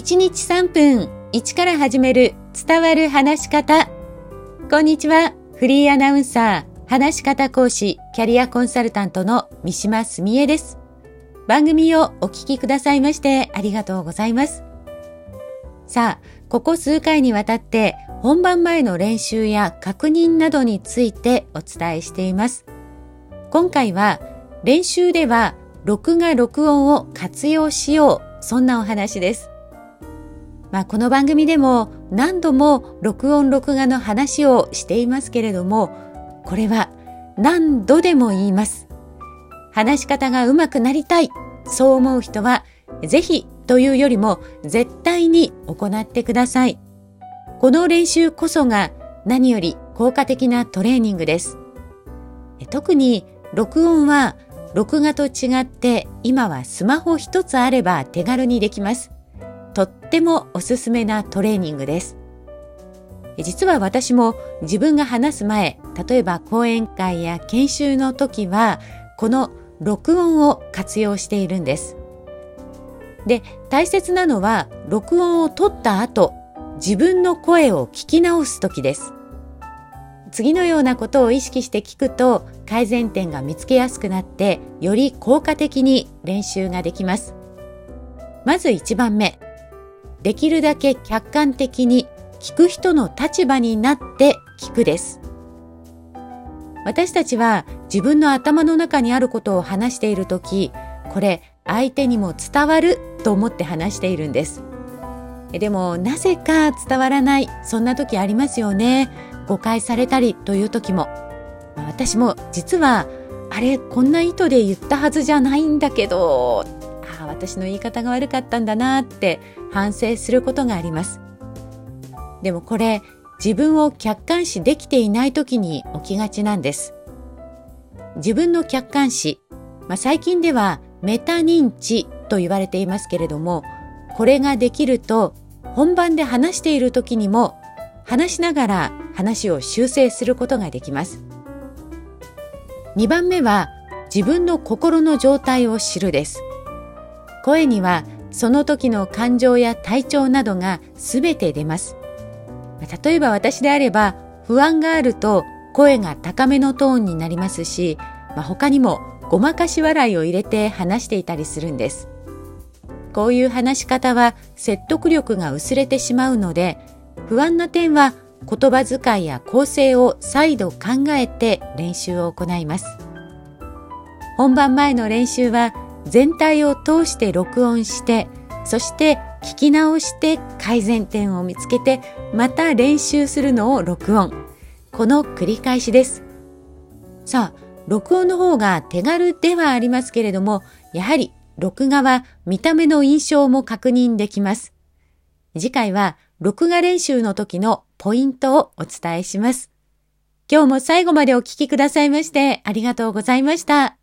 1日3分1から始める伝わる話し方。こんにちは。フリーアナウンサー、話し方講師、キャリアコンサルタントの三島澄江です。番組をお聞きくださいましてありがとうございます。さあ、ここ数回にわたって本番前の練習や確認などについてお伝えしています。今回は練習では録画録音を活用しよう、そんなお話です。まあ、この番組でも何度も録音録画の話をしていますけれども、これは何度でも言います。話し方が上手くなりたい、そう思う人は、ぜひというよりも絶対に行ってください。この練習こそが何より効果的なトレーニングです。特に録音は録画と違って今はスマホ一つあれば手軽にできます。とってもおすすめなトレーニングです。実は私も自分が話す前、例えば講演会や研修の時は、この録音を活用しているんです。で、大切なのは、録音を取った後、自分の声を聞き直す時です。次のようなことを意識して聞くと、改善点が見つけやすくなって、より効果的に練習ができます。まず1番目。できるだけ客観的に聞く人の立場になって聞くです。私たちは自分の頭の中にあることを話しているとき、これ相手にも伝わると思って話しているんです。でもなぜか伝わらない、そんな時ありますよね。誤解されたりという時も。私も実は、あれ、こんな意図で言ったはずじゃないんだけど、私の言い方が悪かったんだなって反省することがあります。でもこれ自分を客観視できていない時に起きがちなんです。自分の客観視、まあ、最近ではメタ認知と言われていますけれども、これができると本番で話している時にも話しながら話を修正することができます。2番目は自分の心の状態を知るです。声にはその時の感情や体調などがすべて出ます。例えば私であれば不安があると声が高めのトーンになりますし、まあ、他にもごまかし笑いを入れて話していたりするんです。こういう話し方は説得力が薄れてしまうので、不安な点は言葉遣いや構成を再度考えて練習を行います。本番前の練習は全体を通して録音して、そして聞き直して改善点を見つけて、また練習するのを録音。この繰り返しです。さあ、録音の方が手軽ではありますけれども、やはり録画は見た目の印象も確認できます。次回は録画練習の時のポイントをお伝えします。今日も最後までお聴きくださいましてありがとうございました。